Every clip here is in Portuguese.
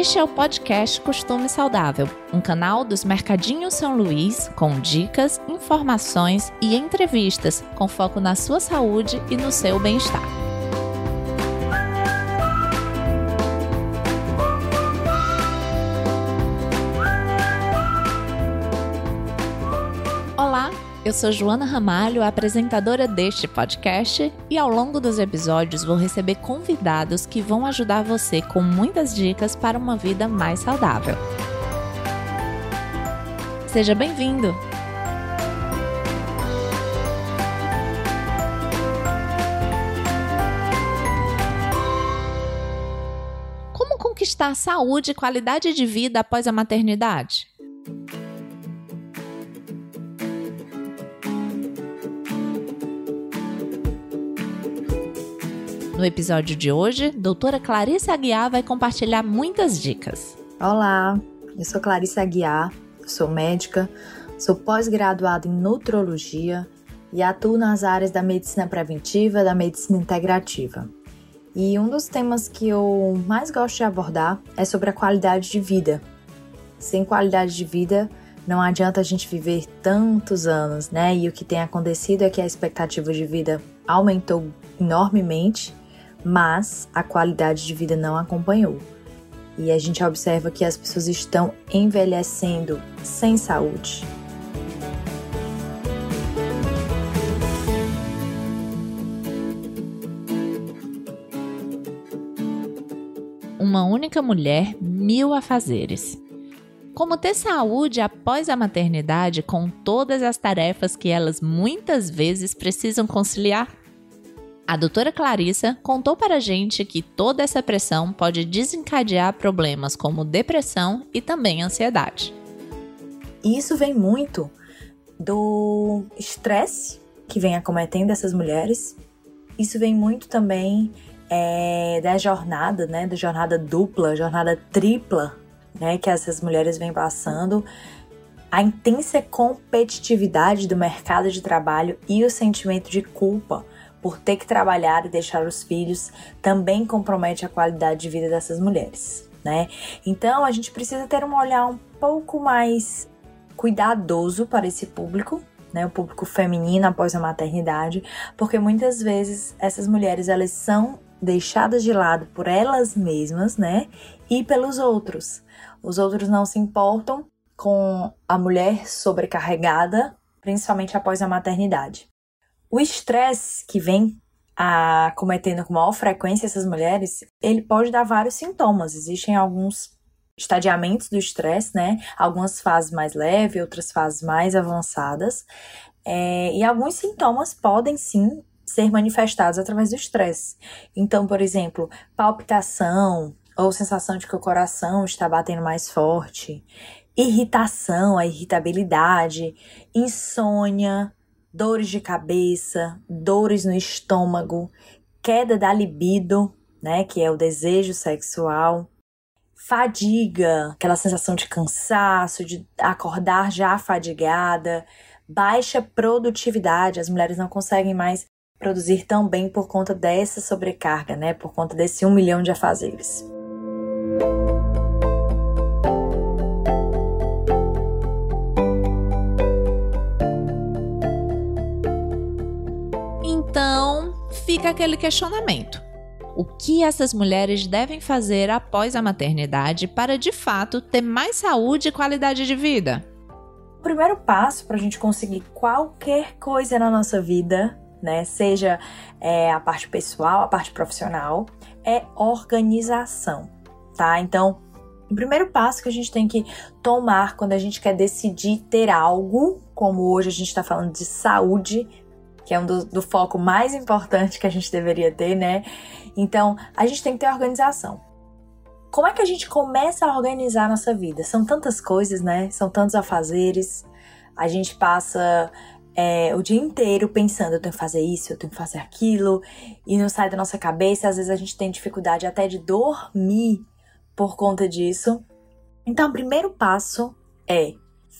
Este é o podcast Costume Saudável, um canal dos Mercadinhos São Luís com dicas, informações e entrevistas com foco na sua saúde e no seu bem-estar. Eu sou Joana Ramalho, apresentadora deste podcast, e ao longo dos episódios vou receber convidados que vão ajudar você com muitas dicas para uma vida mais saudável. Seja bem-vindo! Como conquistar saúde e qualidade de vida após a maternidade? No episódio de hoje, doutora Clarice Aguiar vai compartilhar muitas dicas. Olá, eu sou Clarice Aguiar, sou médica, sou pós-graduada em nutrologia e atuo nas áreas da medicina preventiva e da medicina integrativa. E um dos temas que eu mais gosto de abordar é sobre a qualidade de vida. Sem qualidade de vida, não adianta a gente viver tantos anos, né? E o que tem acontecido é que a expectativa de vida aumentou enormemente mas a qualidade de vida não acompanhou. E a gente observa que as pessoas estão envelhecendo sem saúde. Uma única mulher, mil afazeres. Como ter saúde após a maternidade com todas as tarefas que elas muitas vezes precisam conciliar? A doutora Clarissa contou para a gente que toda essa pressão pode desencadear problemas como depressão e também ansiedade. Isso vem muito do estresse que vem acometendo essas mulheres. Isso vem muito também é, da jornada, né? Da jornada dupla, jornada tripla, né? Que essas mulheres vêm passando. A intensa competitividade do mercado de trabalho e o sentimento de culpa por ter que trabalhar e deixar os filhos também compromete a qualidade de vida dessas mulheres, né? Então a gente precisa ter um olhar um pouco mais cuidadoso para esse público, né, o público feminino após a maternidade, porque muitas vezes essas mulheres elas são deixadas de lado por elas mesmas, né, e pelos outros. Os outros não se importam com a mulher sobrecarregada, principalmente após a maternidade. O estresse que vem acometendo com maior frequência essas mulheres, ele pode dar vários sintomas. Existem alguns estadiamentos do estresse, né? Algumas fases mais leves, outras fases mais avançadas. É, e alguns sintomas podem sim ser manifestados através do estresse. Então, por exemplo, palpitação ou sensação de que o coração está batendo mais forte, irritação, a irritabilidade, insônia, dores de cabeça, dores no estômago, queda da libido, né, que é o desejo sexual, fadiga, aquela sensação de cansaço, de acordar já fadigada, baixa produtividade, as mulheres não conseguem mais produzir tão bem por conta dessa sobrecarga, né, por conta desse um milhão de afazeres. Fica aquele questionamento. O que essas mulheres devem fazer após a maternidade para de fato ter mais saúde e qualidade de vida? O primeiro passo para a gente conseguir qualquer coisa na nossa vida, né, seja é, a parte pessoal, a parte profissional, é organização, tá? Então, o primeiro passo que a gente tem que tomar quando a gente quer decidir ter algo, como hoje a gente está falando de saúde, que é um do, do foco mais importante que a gente deveria ter, né? Então, a gente tem que ter organização. Como é que a gente começa a organizar a nossa vida? São tantas coisas, né? São tantos afazeres. A gente passa é, o dia inteiro pensando, eu tenho que fazer isso, eu tenho que fazer aquilo, e não sai da nossa cabeça. Às vezes a gente tem dificuldade até de dormir por conta disso. Então, o primeiro passo é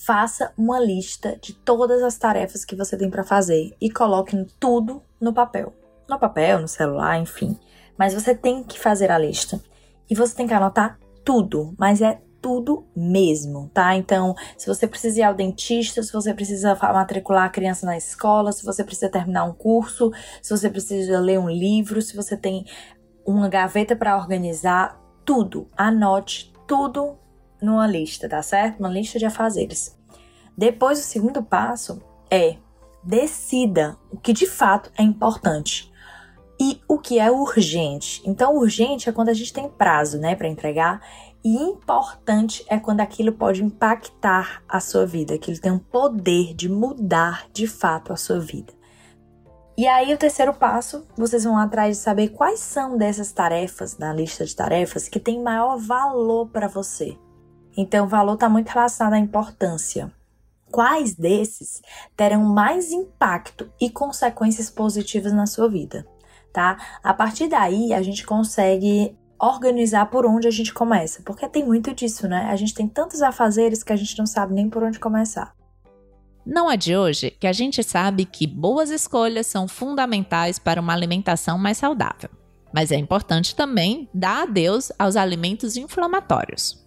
faça uma lista de todas as tarefas que você tem para fazer e coloque tudo no papel. No papel, no celular, enfim. Mas você tem que fazer a lista. E você tem que anotar tudo, mas é tudo mesmo, tá? Então, se você precisa ir ao dentista, se você precisa matricular a criança na escola, se você precisa terminar um curso, se você precisa ler um livro, se você tem uma gaveta para organizar, tudo, anote tudo numa lista, tá certo? Uma lista de afazeres. Depois, o segundo passo é decida o que de fato é importante e o que é urgente. Então, urgente é quando a gente tem prazo, né, para entregar e importante é quando aquilo pode impactar a sua vida, aquilo tem um poder de mudar de fato a sua vida. E aí, o terceiro passo, vocês vão atrás de saber quais são dessas tarefas, na lista de tarefas, que tem maior valor para você. Então, o valor está muito relacionado à importância. Quais desses terão mais impacto e consequências positivas na sua vida, tá? A partir daí, a gente consegue organizar por onde a gente começa, porque tem muito disso, né? A gente tem tantos afazeres que a gente não sabe nem por onde começar. Não é de hoje que a gente sabe que boas escolhas são fundamentais para uma alimentação mais saudável. Mas é importante também dar adeus aos alimentos inflamatórios.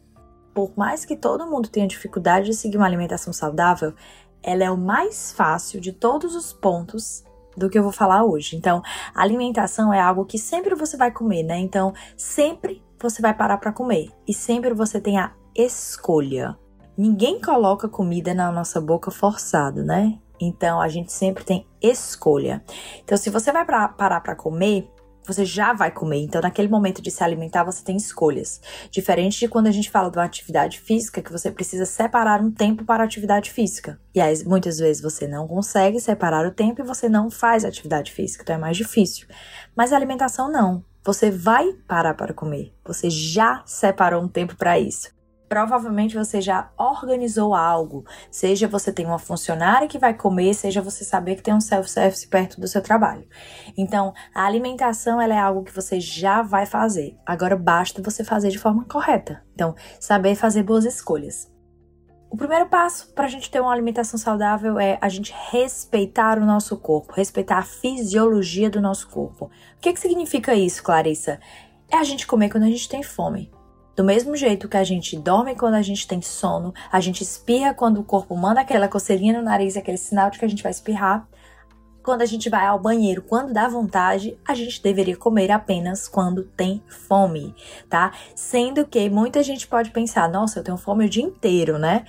Por mais que todo mundo tenha dificuldade de seguir uma alimentação saudável, ela é o mais fácil de todos os pontos do que eu vou falar hoje. Então, alimentação é algo que sempre você vai comer, né? Então, sempre você vai parar para comer e sempre você tem a escolha. Ninguém coloca comida na nossa boca forçado, né? Então, a gente sempre tem escolha. Então, se você vai pra, parar para comer, você já vai comer. Então, naquele momento de se alimentar, você tem escolhas. Diferente de quando a gente fala de uma atividade física, que você precisa separar um tempo para a atividade física. E aí, muitas vezes você não consegue separar o tempo e você não faz atividade física, então é mais difícil. Mas a alimentação não. Você vai parar para comer. Você já separou um tempo para isso provavelmente você já organizou algo. Seja você tem uma funcionária que vai comer, seja você saber que tem um self-service perto do seu trabalho. Então, a alimentação ela é algo que você já vai fazer. Agora basta você fazer de forma correta. Então, saber fazer boas escolhas. O primeiro passo para a gente ter uma alimentação saudável é a gente respeitar o nosso corpo, respeitar a fisiologia do nosso corpo. O que, que significa isso, Clarissa? É a gente comer quando a gente tem fome. Do mesmo jeito que a gente dorme quando a gente tem sono, a gente espirra quando o corpo manda aquela coceirinha no nariz, aquele sinal de que a gente vai espirrar. Quando a gente vai ao banheiro, quando dá vontade, a gente deveria comer apenas quando tem fome, tá? Sendo que muita gente pode pensar, nossa, eu tenho fome o dia inteiro, né?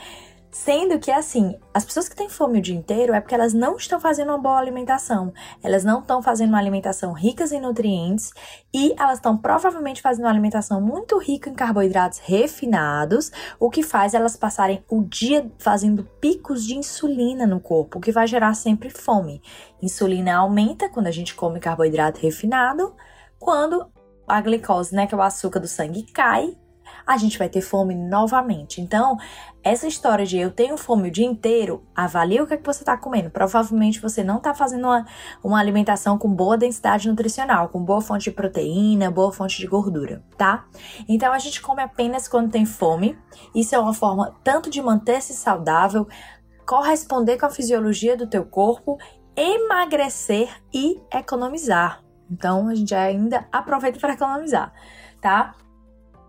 Sendo que, assim, as pessoas que têm fome o dia inteiro é porque elas não estão fazendo uma boa alimentação. Elas não estão fazendo uma alimentação rica em nutrientes e elas estão provavelmente fazendo uma alimentação muito rica em carboidratos refinados, o que faz elas passarem o dia fazendo picos de insulina no corpo, o que vai gerar sempre fome. Insulina aumenta quando a gente come carboidrato refinado, quando a glicose, né, que é o açúcar do sangue, cai a gente vai ter fome novamente. Então, essa história de eu tenho fome o dia inteiro, avalie o que, é que você está comendo. Provavelmente você não está fazendo uma, uma alimentação com boa densidade nutricional, com boa fonte de proteína, boa fonte de gordura, tá? Então, a gente come apenas quando tem fome. Isso é uma forma tanto de manter-se saudável, corresponder com a fisiologia do teu corpo, emagrecer e economizar. Então, a gente ainda aproveita para economizar, tá?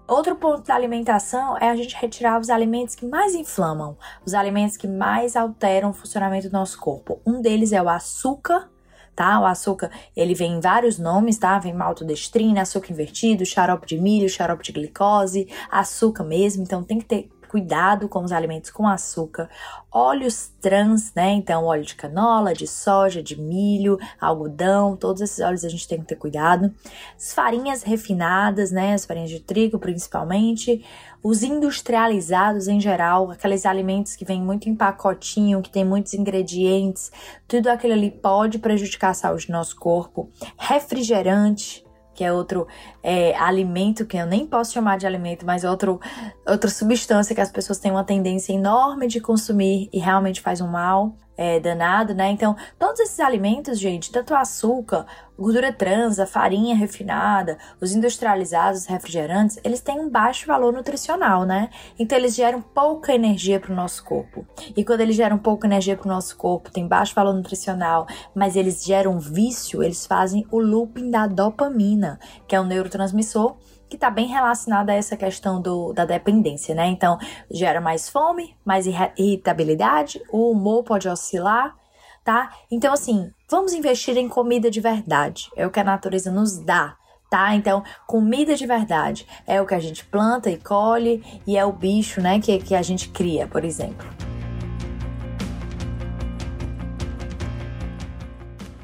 Outro ponto da alimentação é a gente retirar os alimentos que mais inflamam, os alimentos que mais alteram o funcionamento do nosso corpo. Um deles é o açúcar, tá? O açúcar, ele vem em vários nomes, tá? Vem maltodestrina, açúcar invertido, xarope de milho, xarope de glicose, açúcar mesmo, então tem que ter cuidado com os alimentos com açúcar, óleos trans, né? Então, óleo de canola, de soja, de milho, algodão, todos esses óleos a gente tem que ter cuidado. As farinhas refinadas, né? As farinhas de trigo, principalmente. Os industrializados em geral, aqueles alimentos que vêm muito em pacotinho, que tem muitos ingredientes, tudo aquilo ali pode prejudicar a saúde do nosso corpo. Refrigerante, que é outro é, alimento que eu nem posso chamar de alimento, mas outro, outra substância que as pessoas têm uma tendência enorme de consumir e realmente faz um mal é, danado, né? Então, todos esses alimentos, gente, tanto açúcar, gordura trans, a farinha refinada, os industrializados, os refrigerantes, eles têm um baixo valor nutricional, né? Então, eles geram pouca energia para o nosso corpo. E quando eles geram pouca energia para o nosso corpo, tem baixo valor nutricional, mas eles geram vício, eles fazem o looping da dopamina, que é um neurotransmissor que está bem relacionada a essa questão do, da dependência, né? Então, gera mais fome, mais irritabilidade, o humor pode oscilar, tá? Então, assim, vamos investir em comida de verdade, é o que a natureza nos dá. Tá? Então, comida de verdade é o que a gente planta e colhe e é o bicho, né, que, que a gente cria, por exemplo.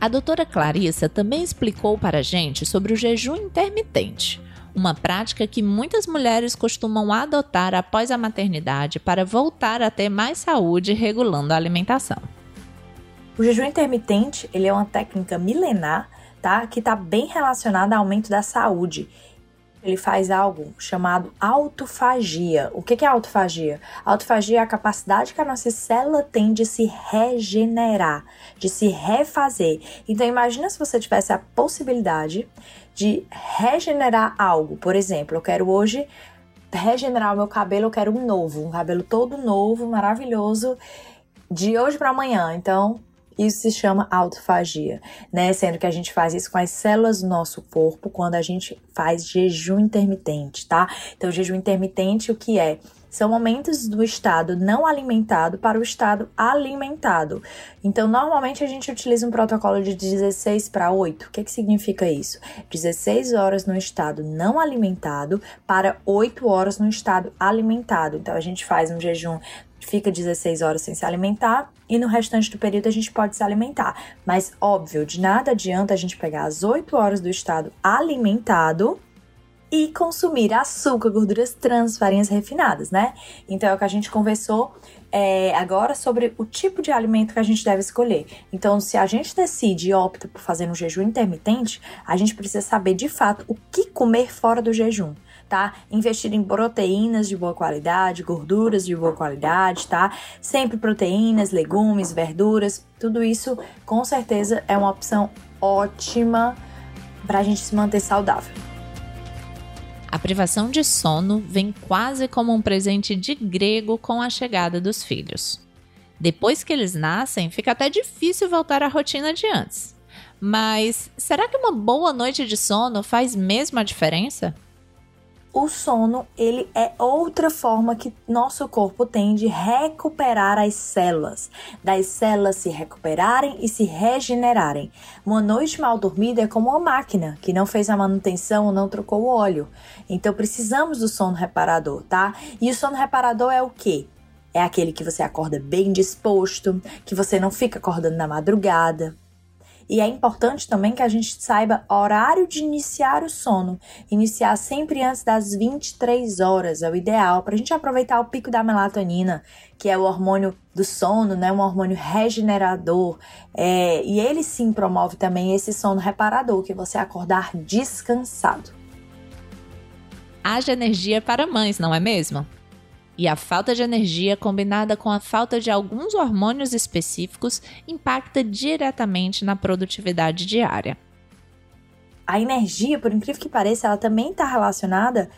A doutora Clarissa também explicou para a gente sobre o jejum intermitente, uma prática que muitas mulheres costumam adotar após a maternidade para voltar a ter mais saúde regulando a alimentação. O jejum intermitente ele é uma técnica milenar tá, que está bem relacionada ao aumento da saúde ele faz algo chamado autofagia. O que é autofagia? Autofagia é a capacidade que a nossa célula tem de se regenerar, de se refazer. Então imagina se você tivesse a possibilidade de regenerar algo. Por exemplo, eu quero hoje regenerar o meu cabelo, eu quero um novo, um cabelo todo novo, maravilhoso, de hoje para amanhã. Então, isso se chama autofagia, né? Sendo que a gente faz isso com as células do nosso corpo quando a gente faz jejum intermitente, tá? Então, jejum intermitente, o que é? São momentos do estado não alimentado para o estado alimentado. Então, normalmente a gente utiliza um protocolo de 16 para 8. O que, que significa isso? 16 horas no estado não alimentado para 8 horas no estado alimentado. Então, a gente faz um jejum fica 16 horas sem se alimentar e no restante do período a gente pode se alimentar. Mas, óbvio, de nada adianta a gente pegar as 8 horas do estado alimentado e consumir açúcar, gorduras trans, farinhas refinadas, né? Então é o que a gente conversou é, agora sobre o tipo de alimento que a gente deve escolher. Então, se a gente decide e opta por fazer um jejum intermitente, a gente precisa saber de fato o que comer fora do jejum tá? Investir em proteínas de boa qualidade, gorduras de boa qualidade, tá? Sempre proteínas, legumes, verduras, tudo isso com certeza é uma opção ótima para a gente se manter saudável. A privação de sono vem quase como um presente de grego com a chegada dos filhos. Depois que eles nascem, fica até difícil voltar à rotina de antes. Mas será que uma boa noite de sono faz mesmo a diferença? O sono ele é outra forma que nosso corpo tem de recuperar as células, das células se recuperarem e se regenerarem. Uma noite mal dormida é como uma máquina que não fez a manutenção ou não trocou o óleo. Então precisamos do sono reparador, tá? E o sono reparador é o quê? É aquele que você acorda bem disposto, que você não fica acordando na madrugada, e é importante também que a gente saiba horário de iniciar o sono. Iniciar sempre antes das 23 horas é o ideal para a gente aproveitar o pico da melatonina, que é o hormônio do sono, né? Um hormônio regenerador. É, e ele sim promove também esse sono reparador, que você acordar descansado. Haja energia para mães, não é mesmo? E a falta de energia, combinada com a falta de alguns hormônios específicos, impacta diretamente na produtividade diária. A energia, por incrível que pareça, ela também está relacionada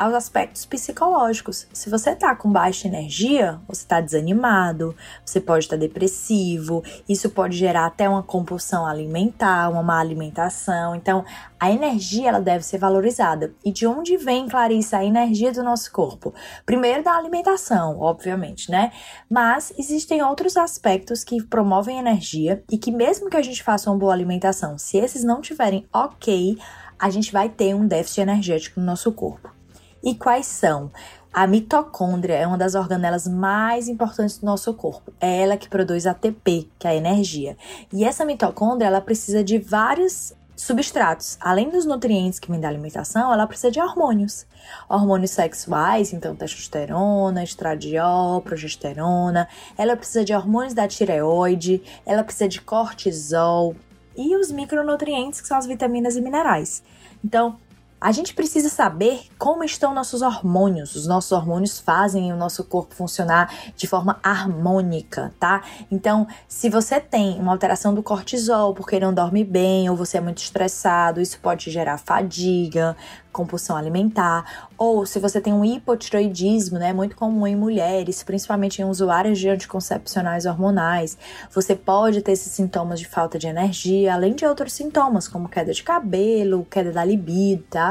aos aspectos psicológicos. Se você tá com baixa energia, você tá desanimado, você pode estar tá depressivo, isso pode gerar até uma compulsão alimentar, uma má alimentação. Então, a energia ela deve ser valorizada. E de onde vem, Clarissa, a energia do nosso corpo? Primeiro da alimentação, obviamente, né? Mas existem outros aspectos que promovem energia e que mesmo que a gente faça uma boa alimentação, se esses não tiverem ok, a gente vai ter um déficit energético no nosso corpo. E quais são? A mitocôndria é uma das organelas mais importantes do nosso corpo. É ela que produz ATP, que é a energia. E essa mitocôndria, ela precisa de vários substratos. Além dos nutrientes que vêm da alimentação, ela precisa de hormônios. Hormônios sexuais, então testosterona, estradiol, progesterona. Ela precisa de hormônios da tireoide, ela precisa de cortisol e os micronutrientes, que são as vitaminas e minerais. Então, a gente precisa saber como estão nossos hormônios. Os nossos hormônios fazem o nosso corpo funcionar de forma harmônica, tá? Então, se você tem uma alteração do cortisol porque não dorme bem ou você é muito estressado, isso pode gerar fadiga, compulsão alimentar, ou se você tem um hipotiroidismo, né, muito comum em mulheres, principalmente em usuários de anticoncepcionais hormonais, você pode ter esses sintomas de falta de energia, além de outros sintomas, como queda de cabelo, queda da libido, tá?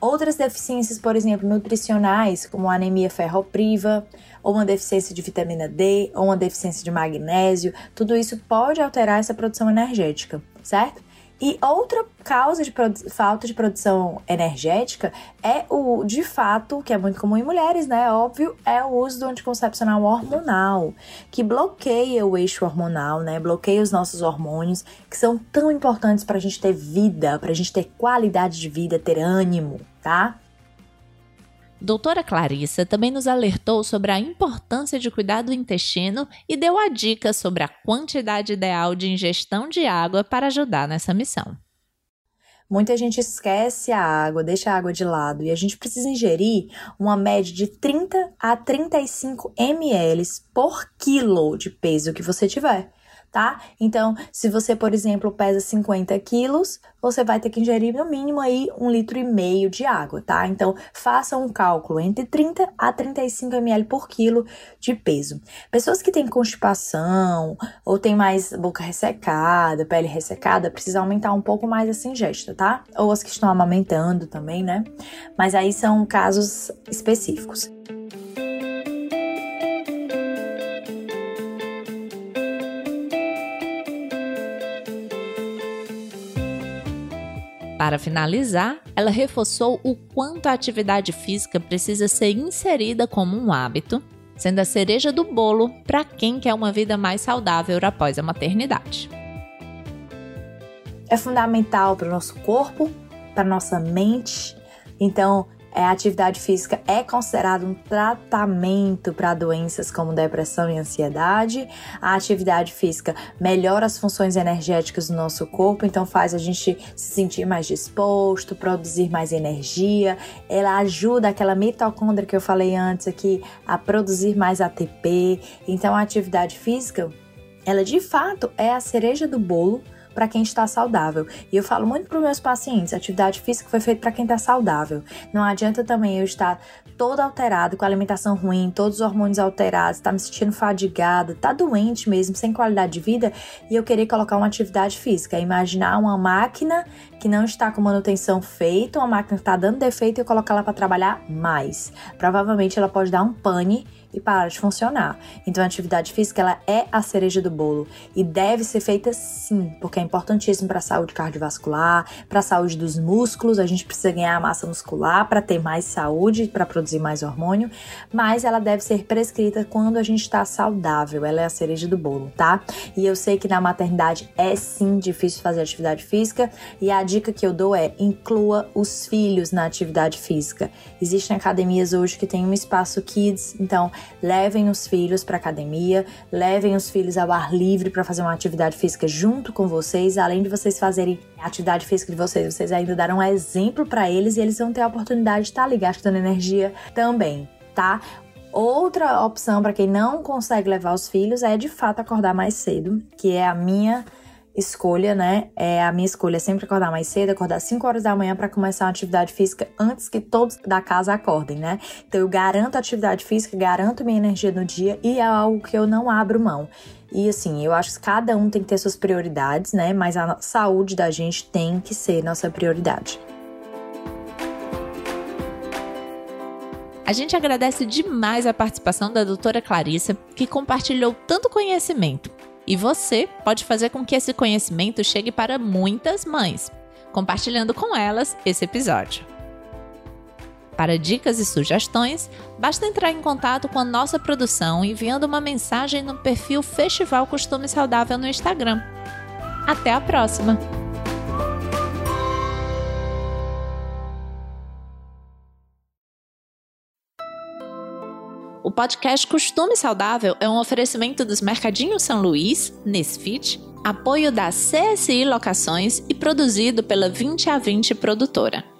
Outras deficiências, por exemplo, nutricionais, como anemia ferropriva, ou uma deficiência de vitamina D, ou uma deficiência de magnésio, tudo isso pode alterar essa produção energética, certo? E outra causa de falta de produção energética é o, de fato, que é muito comum em mulheres, né? Óbvio, é o uso do anticoncepcional hormonal, que bloqueia o eixo hormonal, né? Bloqueia os nossos hormônios, que são tão importantes para a gente ter vida, para a gente ter qualidade de vida, ter ânimo, tá? Doutora Clarissa também nos alertou sobre a importância de cuidar do intestino e deu a dica sobre a quantidade ideal de ingestão de água para ajudar nessa missão. Muita gente esquece a água, deixa a água de lado e a gente precisa ingerir uma média de 30 a 35 ml por quilo de peso que você tiver tá? Então, se você, por exemplo, pesa 50 quilos, você vai ter que ingerir no mínimo aí um litro e meio de água, tá? Então, faça um cálculo entre 30 a 35 ml por quilo de peso. Pessoas que têm constipação ou têm mais boca ressecada, pele ressecada, precisa aumentar um pouco mais essa ingesta, tá? Ou as que estão amamentando também, né? Mas aí são casos específicos. Para finalizar, ela reforçou o quanto a atividade física precisa ser inserida como um hábito, sendo a cereja do bolo para quem quer uma vida mais saudável após a maternidade. É fundamental para o nosso corpo, para nossa mente. Então, a atividade física é considerada um tratamento para doenças como depressão e ansiedade. A atividade física melhora as funções energéticas do nosso corpo, então faz a gente se sentir mais disposto, produzir mais energia. Ela ajuda aquela mitocôndria que eu falei antes aqui a produzir mais ATP. Então a atividade física, ela de fato é a cereja do bolo para quem está saudável. E eu falo muito para os meus pacientes, atividade física foi feita para quem está saudável. Não adianta também eu estar todo alterado, com alimentação ruim, todos os hormônios alterados, tá me sentindo fadigada, tá doente mesmo, sem qualidade de vida, e eu querer colocar uma atividade física. Imaginar uma máquina que não está com manutenção feita, uma máquina que está dando defeito e eu colocar ela para trabalhar mais. Provavelmente ela pode dar um pane e parar de funcionar. Então a atividade física ela é a cereja do bolo e deve ser feita sim, porque é importantíssimo para a saúde cardiovascular, para a saúde dos músculos, a gente precisa ganhar massa muscular para ter mais saúde, para produzir mais hormônio, mas ela deve ser prescrita quando a gente está saudável, ela é a cereja do bolo, tá? E eu sei que na maternidade é sim difícil fazer atividade física e a dica que eu dou é inclua os filhos na atividade física. Existem academias hoje que tem um espaço kids, então levem os filhos para academia, levem os filhos ao ar livre para fazer uma atividade física junto com vocês, além de vocês fazerem a atividade física de vocês, vocês ainda darão um exemplo para eles e eles vão ter a oportunidade de estar ali gastando energia também, tá? Outra opção para quem não consegue levar os filhos é de fato acordar mais cedo, que é a minha escolha, né? É a minha escolha é sempre acordar mais cedo, acordar 5 horas da manhã para começar uma atividade física antes que todos da casa acordem, né? Então eu garanto a atividade física, garanto minha energia no dia e é algo que eu não abro mão. E assim, eu acho que cada um tem que ter suas prioridades, né? Mas a saúde da gente tem que ser nossa prioridade. A gente agradece demais a participação da doutora Clarissa, que compartilhou tanto conhecimento e você pode fazer com que esse conhecimento chegue para muitas mães, compartilhando com elas esse episódio. Para dicas e sugestões, basta entrar em contato com a nossa produção enviando uma mensagem no perfil Festival Costume Saudável no Instagram. Até a próxima! Podcast Costume Saudável é um oferecimento dos Mercadinhos São Luís, Nesfit, apoio da CSI Locações e produzido pela 20 a 20 produtora.